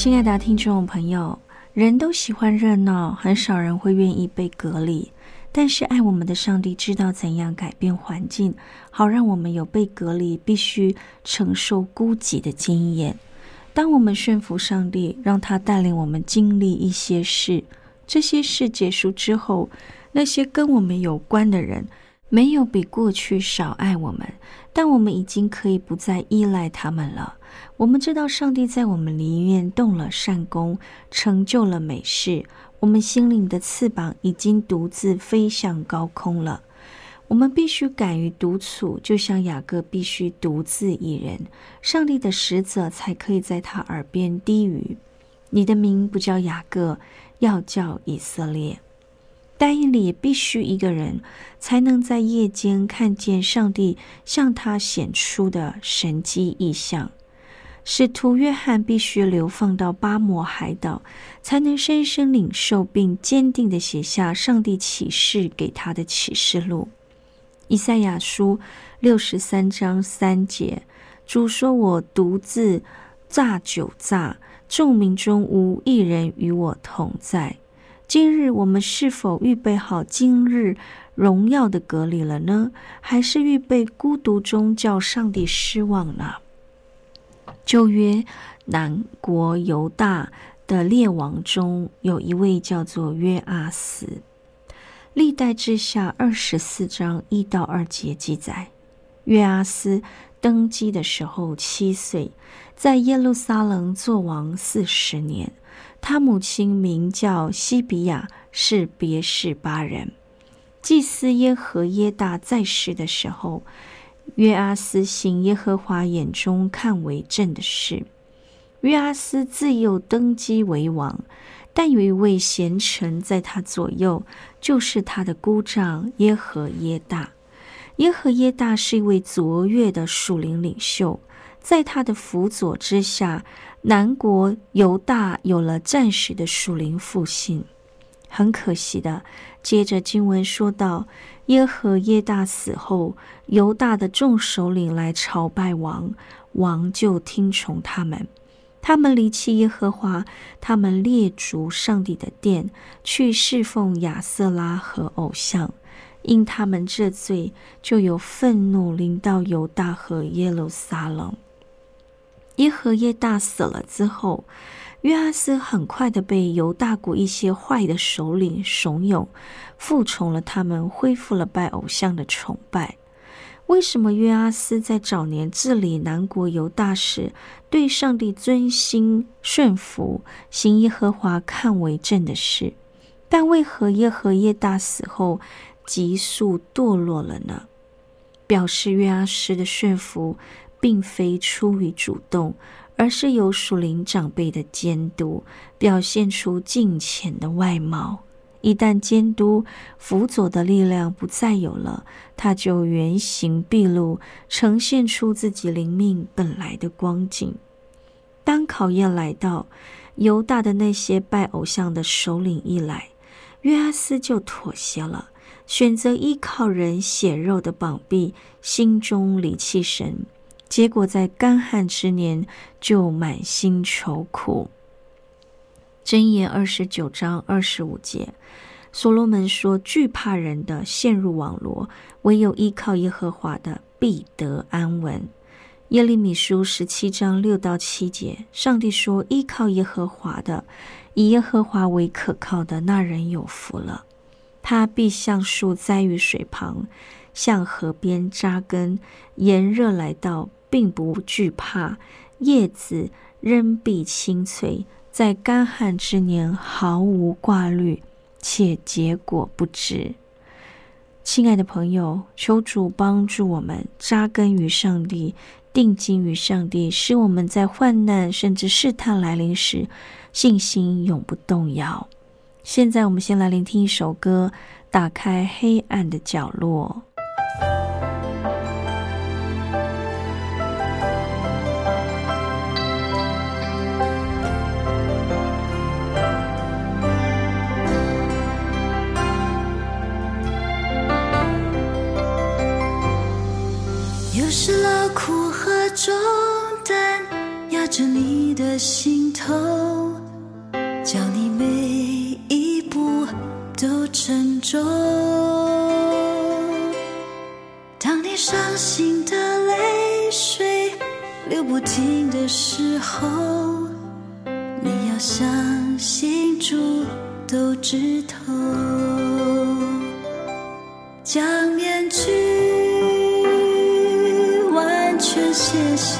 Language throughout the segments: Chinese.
亲爱的听众朋友，人都喜欢热闹，很少人会愿意被隔离。但是爱我们的上帝知道怎样改变环境，好让我们有被隔离、必须承受孤寂的经验。当我们顺服上帝，让他带领我们经历一些事，这些事结束之后，那些跟我们有关的人。没有比过去少爱我们，但我们已经可以不再依赖他们了。我们知道上帝在我们里面动了善功，成就了美事。我们心灵的翅膀已经独自飞向高空了。我们必须敢于独处，就像雅各必须独自一人，上帝的使者才可以在他耳边低语：“你的名不叫雅各，要叫以色列。”但以理必须一个人，才能在夜间看见上帝向他显出的神迹异象。使徒约翰必须流放到巴摩海岛，才能深深领受并坚定地写下上帝启示给他的启示录。以赛亚书六十三章三节，主说：“我独自炸酒炸，众民中无一人与我同在。”今日我们是否预备好今日荣耀的隔离了呢？还是预备孤独中叫上帝失望呢？旧约南国犹大的列王中有一位叫做约阿斯，历代之下二十四章一到二节记载，约阿斯登基的时候七岁，在耶路撒冷做王四十年。他母亲名叫西比亚，是别是巴人。祭司耶和耶大在世的时候，约阿斯行耶和华眼中看为正的事。约阿斯自幼登基为王，但有一位贤臣在他左右，就是他的姑丈耶和耶大。耶和耶大是一位卓越的属灵领袖，在他的辅佐之下。南国犹大有了暂时的属灵复兴，很可惜的。接着经文说到，耶和耶大死后，犹大的众首领来朝拜王，王就听从他们。他们离弃耶和华，他们列逐上帝的殿，去侍奉亚瑟拉和偶像。因他们这罪，就有愤怒临到犹大和耶路撒冷。耶和耶大死了之后，约阿斯很快的被犹大国一些坏的首领怂恿，服从了他们，恢复了拜偶像的崇拜。为什么约阿斯在早年治理南国犹大时，对上帝尊心顺服，行耶和华看为正的事？但为何耶和耶大死后，急速堕落了呢？表示约阿斯的顺服。并非出于主动，而是由属灵长辈的监督，表现出敬虔的外貌。一旦监督辅佐的力量不再有了，他就原形毕露，呈现出自己灵命本来的光景。当考验来到，犹大的那些拜偶像的首领一来，约阿斯就妥协了，选择依靠人血肉的膀臂，心中离弃神。结果在干旱之年就满心愁苦。箴言二十九章二十五节，所罗门说：“惧怕人的陷入网罗，唯有依靠耶和华的必得安稳。”耶利米书十七章六到七节，上帝说：“依靠耶和华的，以耶和华为可靠的那人有福了。他必像树栽于水旁，向河边扎根。炎热来到，并不惧怕；叶子仍必青翠，在干旱之年毫无挂虑，且结果不止。”亲爱的朋友，求主帮助我们扎根于上帝。定睛于上帝，使我们在患难甚至试探来临时，信心永不动摇。现在，我们先来聆听一首歌，《打开黑暗的角落》。重担压着你的心头，叫你每一步都沉重。当你伤心的泪水流不停的时候，你要相信主都知透，将面具。下，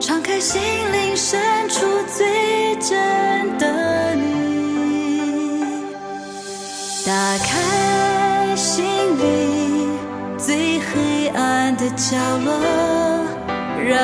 敞开心灵深处最真的你，打开心里最黑暗的角落，让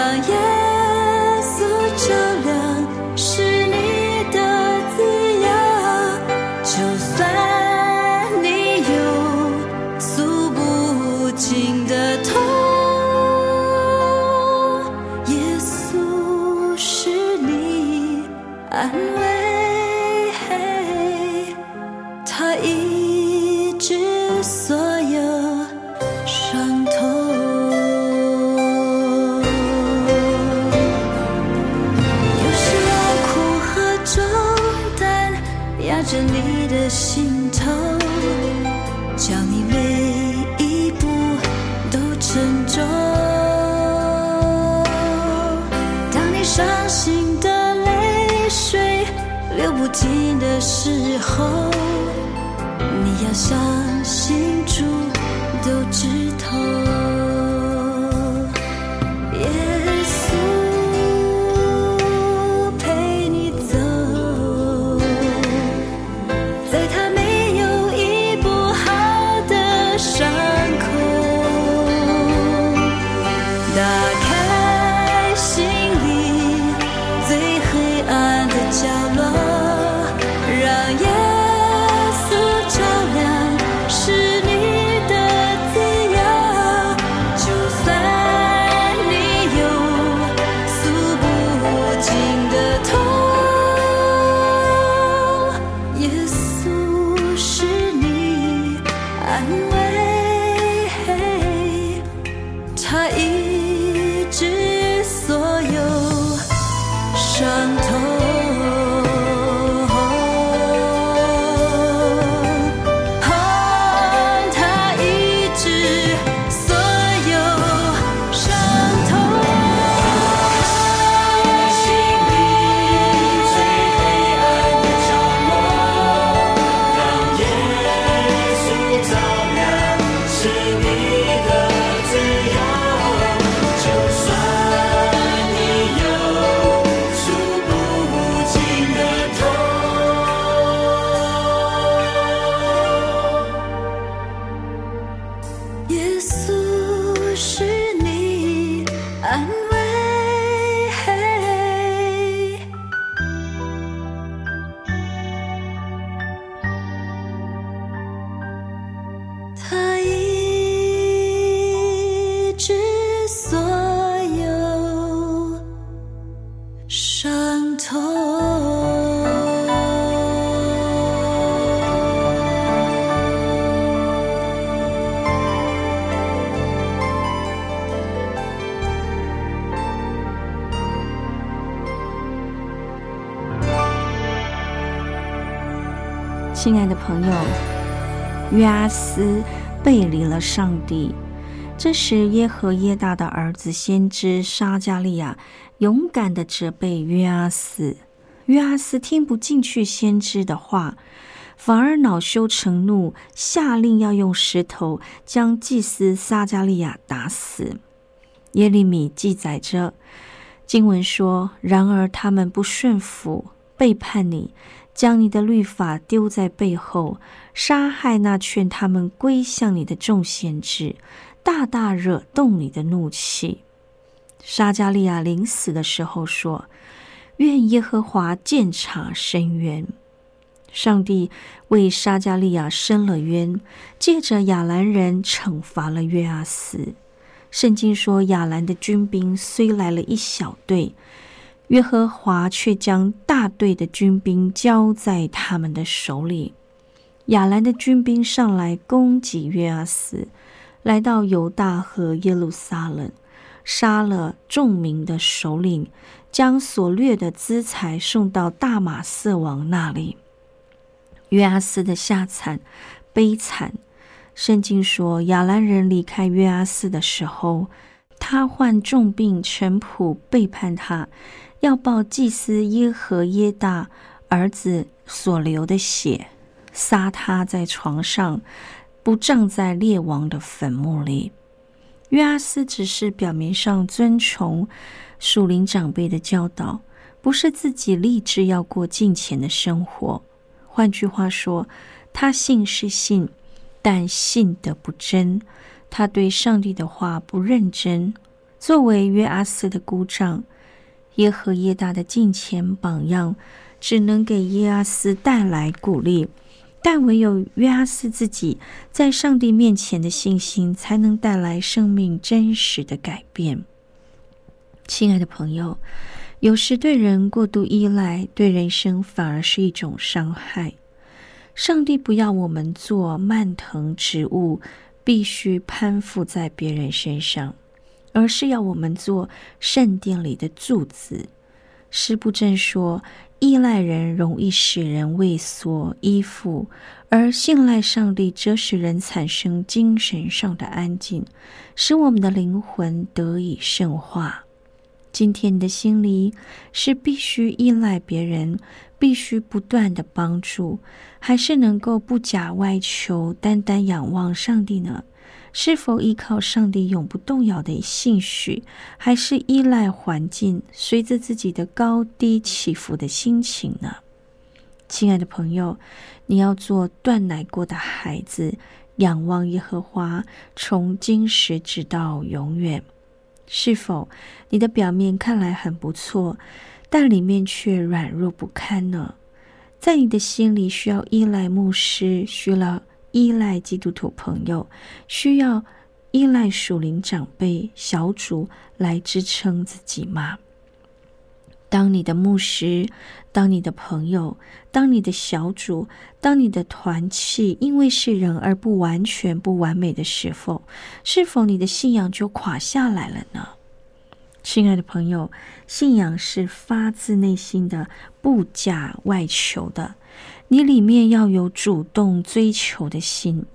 亲爱的朋友，约阿斯背离了上帝。这时，耶和耶大的儿子先知沙加利亚勇敢的责备约阿斯。约阿斯听不进去先知的话，反而恼羞成怒，下令要用石头将祭司撒加利亚打死。耶利米记载着经文说：“然而他们不顺服，背叛你，将你的律法丢在背后，杀害那劝他们归向你的众先知，大大惹动你的怒气。”沙加利亚临死的时候说。愿耶和华鉴察深渊。上帝为沙加利亚伸了冤，借着亚兰人惩罚了约阿斯。圣经说，亚兰的军兵虽来了一小队，约和华却将大队的军兵交在他们的手里。亚兰的军兵上来攻击约阿斯，来到犹大和耶路撒冷，杀了众民的首领。将所掠的资财送到大马色王那里。约阿斯的下惨悲惨。圣经说，亚兰人离开约阿斯的时候，他患重病，臣仆背叛他，要报祭司耶和耶大儿子所流的血，杀他在床上，不葬在列王的坟墓里。约阿斯只是表面上遵从。属灵长辈的教导，不是自己立志要过敬虔的生活。换句话说，他信是信，但信的不真。他对上帝的话不认真。作为约阿斯的姑丈，耶和耶大的敬虔榜样，只能给耶阿斯带来鼓励。但唯有约阿斯自己在上帝面前的信心，才能带来生命真实的改变。亲爱的朋友，有时对人过度依赖，对人生反而是一种伤害。上帝不要我们做蔓藤植物，必须攀附在别人身上，而是要我们做圣殿里的柱子。师不正说，依赖人容易使人畏缩依附，而信赖上帝则使人产生精神上的安静，使我们的灵魂得以圣化。今天你的心里是必须依赖别人，必须不断的帮助，还是能够不假外求，单单仰望上帝呢？是否依靠上帝永不动摇的信许，还是依赖环境，随着自己的高低起伏的心情呢？亲爱的朋友，你要做断奶过的孩子，仰望耶和华，从今时直到永远。是否你的表面看来很不错，但里面却软弱不堪呢？在你的心里，需要依赖牧师，需要依赖基督徒朋友，需要依赖属灵长辈、小组来支撑自己吗？当你的牧师，当你的朋友，当你的小组，当你的团契，因为是人而不完全、不完美的时候，是否你的信仰就垮下来了呢？亲爱的朋友，信仰是发自内心的，不假外求的。你里面要有主动追求的心，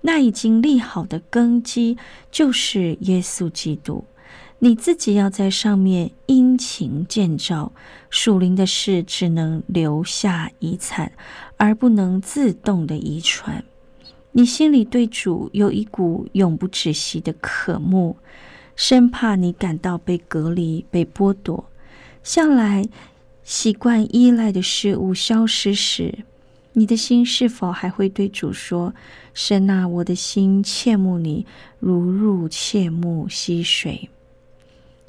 那已经立好的根基就是耶稣基督。你自己要在上面殷勤建造，属灵的事只能留下遗产，而不能自动的遗传。你心里对主有一股永不止息的渴慕，生怕你感到被隔离、被剥夺。向来习惯依赖的事物消失时，你的心是否还会对主说：“神啊，我的心切慕你，如入切慕溪水。”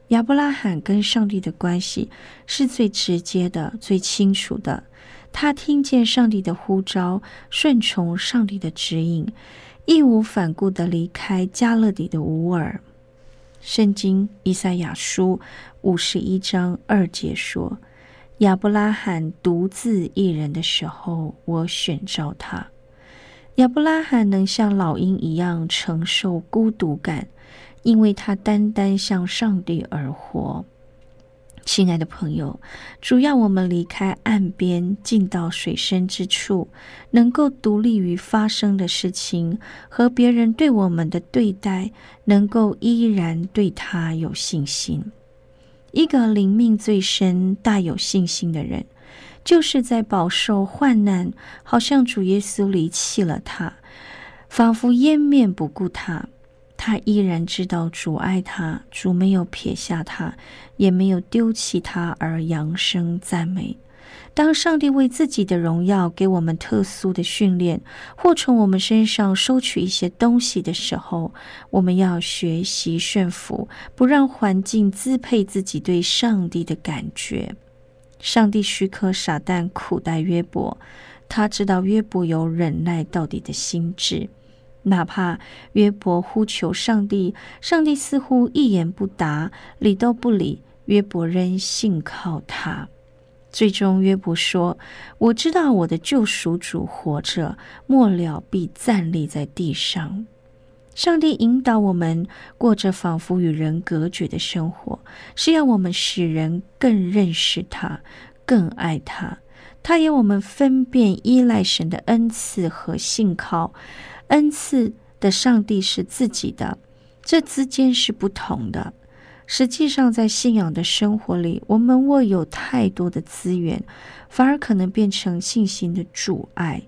亚伯拉罕跟上帝的关系是最直接的、最清楚的。他听见上帝的呼召，顺从上帝的指引，义无反顾的离开加勒底的乌尔。圣经以赛亚书五十一章二节说：“亚伯拉罕独自一人的时候，我选召他。”亚伯拉罕能像老鹰一样承受孤独感。因为他单单向上帝而活，亲爱的朋友，主要我们离开岸边，进到水深之处，能够独立于发生的事情和别人对我们的对待，能够依然对他有信心。一个灵命最深、大有信心的人，就是在饱受患难，好像主耶稣离弃了他，仿佛湮灭不顾他。他依然知道主爱他，主没有撇下他，也没有丢弃他，而扬声赞美。当上帝为自己的荣耀给我们特殊的训练，或从我们身上收取一些东西的时候，我们要学习顺服，不让环境支配自己对上帝的感觉。上帝许可撒旦苦待约伯，他知道约伯有忍耐到底的心智。哪怕约伯呼求上帝，上帝似乎一言不答，理都不理，约伯仍信靠他。最终，约伯说：“我知道我的救赎主活着，末了必站立在地上。”上帝引导我们过着仿佛与人隔绝的生活，是要我们使人更认识他，更爱他。他要我们分辨依赖神的恩赐和信靠。恩赐的上帝是自己的，这之间是不同的。实际上，在信仰的生活里，我们握有太多的资源，反而可能变成信心的阻碍，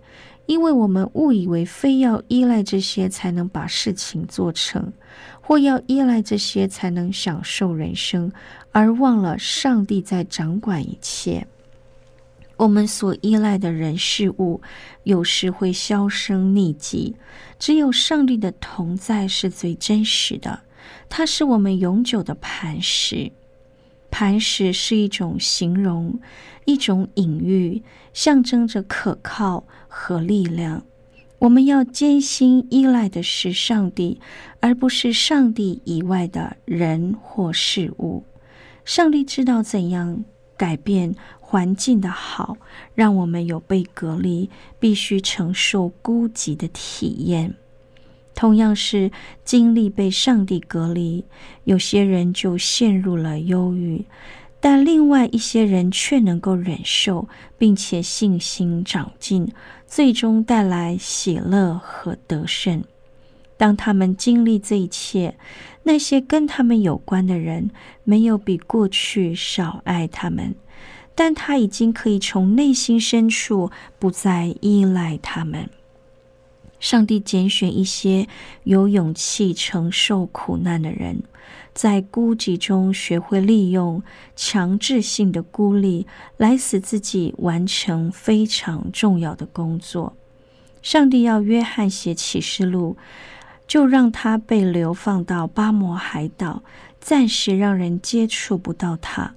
因为我们误以为非要依赖这些才能把事情做成，或要依赖这些才能享受人生，而忘了上帝在掌管一切。我们所依赖的人事物，有时会销声匿迹。只有上帝的同在是最真实的，它是我们永久的磐石。磐石是一种形容，一种隐喻，象征着可靠和力量。我们要坚信依赖的是上帝，而不是上帝以外的人或事物。上帝知道怎样改变。环境的好，让我们有被隔离、必须承受孤寂的体验。同样是经历被上帝隔离，有些人就陷入了忧郁，但另外一些人却能够忍受，并且信心长进，最终带来喜乐和得胜。当他们经历这一切，那些跟他们有关的人，没有比过去少爱他们。但他已经可以从内心深处不再依赖他们。上帝拣选一些有勇气承受苦难的人，在孤寂中学会利用强制性的孤立来使自己完成非常重要的工作。上帝要约翰写启示录，就让他被流放到巴摩海岛，暂时让人接触不到他。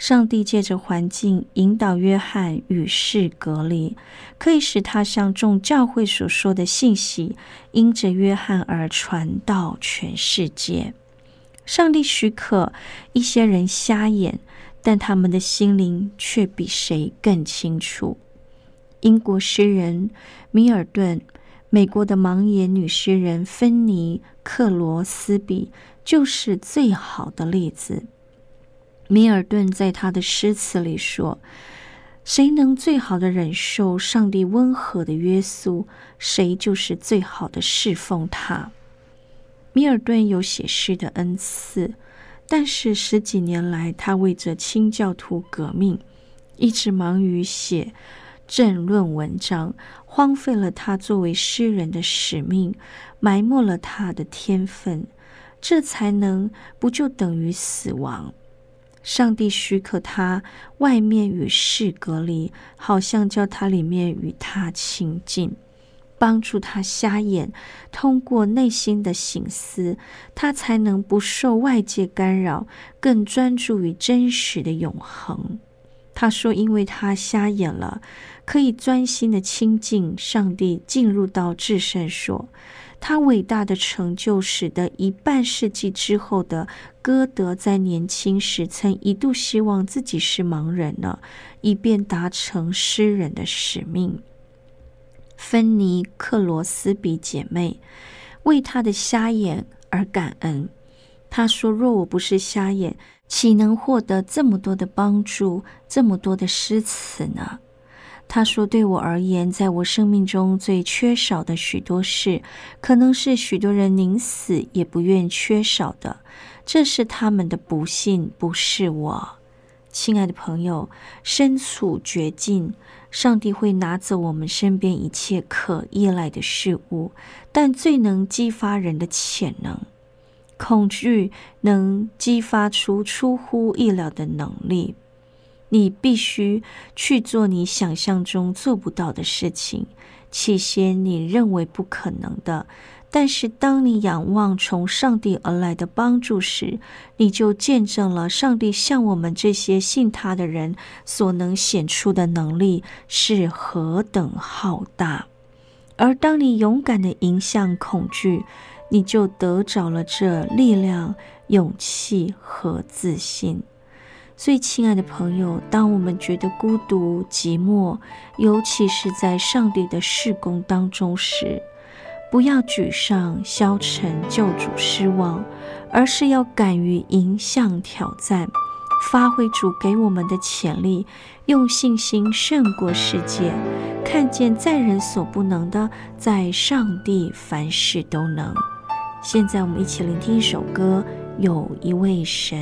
上帝借着环境引导约翰与世隔离，可以使他向众教会所说的信息，因着约翰而传到全世界。上帝许可一些人瞎眼，但他们的心灵却比谁更清楚。英国诗人米尔顿，美国的盲眼女诗人芬尼克罗斯比，就是最好的例子。米尔顿在他的诗词里说：“谁能最好的忍受上帝温和的约束，谁就是最好的侍奉他。”米尔顿有写诗的恩赐，但是十几年来，他为着清教徒革命，一直忙于写政论文章，荒废了他作为诗人的使命，埋没了他的天分。这才能不就等于死亡？上帝许可他外面与世隔离，好像叫他里面与他亲近，帮助他瞎眼，通过内心的醒思，他才能不受外界干扰，更专注于真实的永恒。他说：“因为他瞎眼了，可以专心的亲近上帝，进入到至圣所。”他伟大的成就，使得一半世纪之后的歌德在年轻时曾一度希望自己是盲人了，以便达成诗人的使命。芬尼克罗斯比姐妹为他的瞎眼而感恩。她说：“若我不是瞎眼，岂能获得这么多的帮助，这么多的诗词呢？他说：“对我而言，在我生命中最缺少的许多事，可能是许多人宁死也不愿缺少的。这是他们的不幸，不是我。亲爱的朋友，身处绝境，上帝会拿走我们身边一切可依赖的事物，但最能激发人的潜能，恐惧能激发出出乎意料的能力。”你必须去做你想象中做不到的事情，起先你认为不可能的，但是当你仰望从上帝而来的帮助时，你就见证了上帝向我们这些信他的人所能显出的能力是何等浩大。而当你勇敢的迎向恐惧，你就得着了这力量、勇气和自信。最亲爱的朋友，当我们觉得孤独、寂寞，尤其是在上帝的事工当中时，不要沮丧、消沉、救主失望，而是要敢于迎向挑战，发挥主给我们的潜力，用信心胜过世界，看见在人所不能的，在上帝凡事都能。现在，我们一起聆听一首歌，《有一位神》。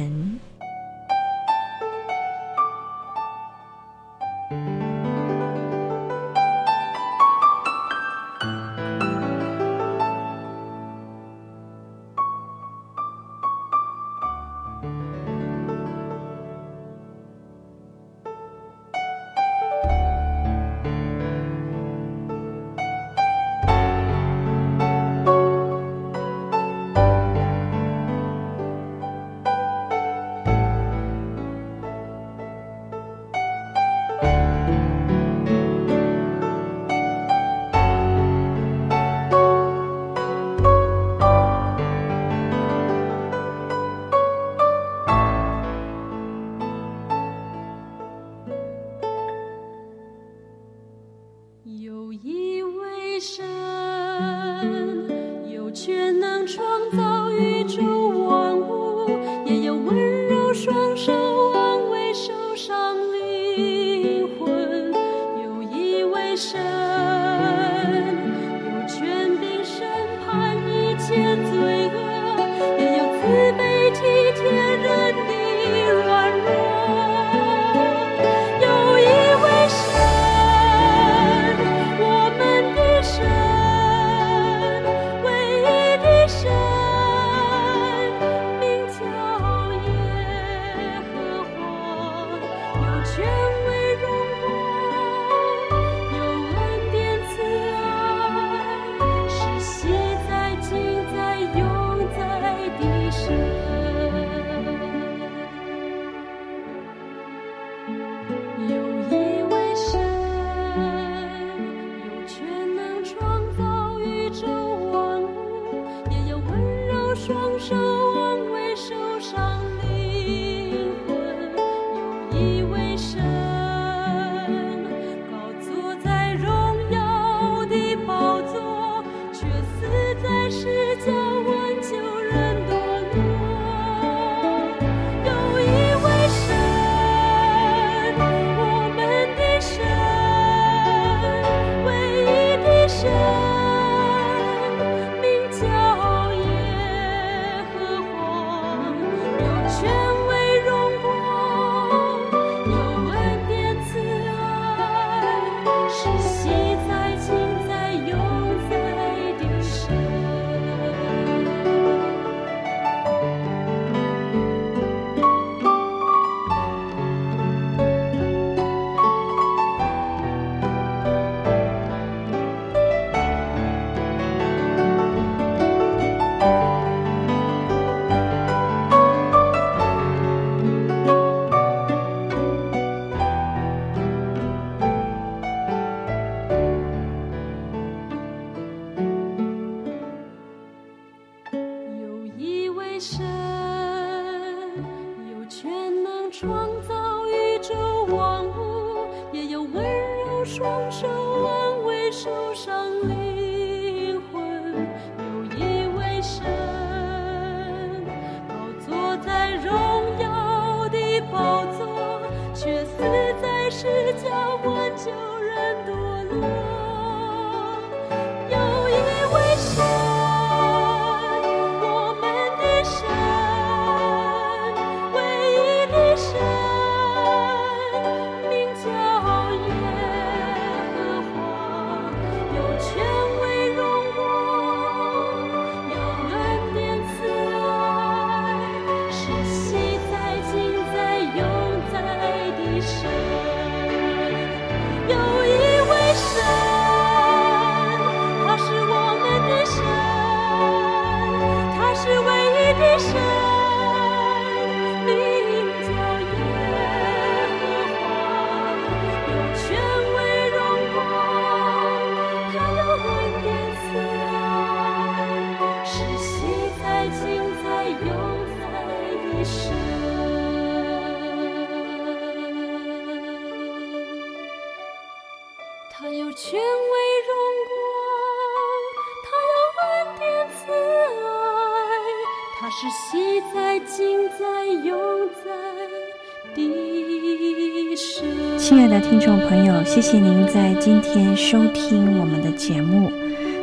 亲爱的听众朋友，谢谢您在今天收听我们的节目。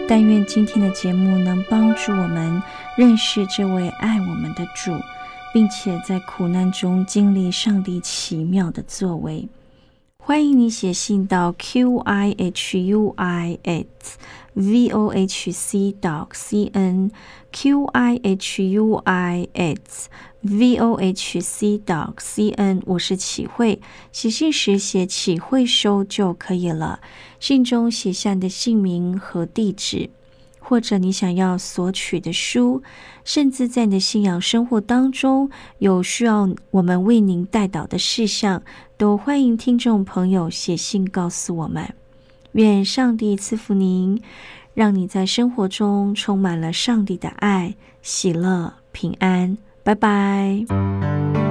但愿今天的节目能帮助我们认识这位爱我们的主，并且在苦难中经历上帝奇妙的作为。欢迎你写信到 q i h u i at v o h c dot c n q i h u i at v o h c dot c n。我是启慧，写信时写启慧收就可以了。信中写下你的姓名和地址。或者你想要索取的书，甚至在你的信仰生活当中有需要我们为您带导的事项，都欢迎听众朋友写信告诉我们。愿上帝赐福您，让你在生活中充满了上帝的爱、喜乐、平安。拜拜。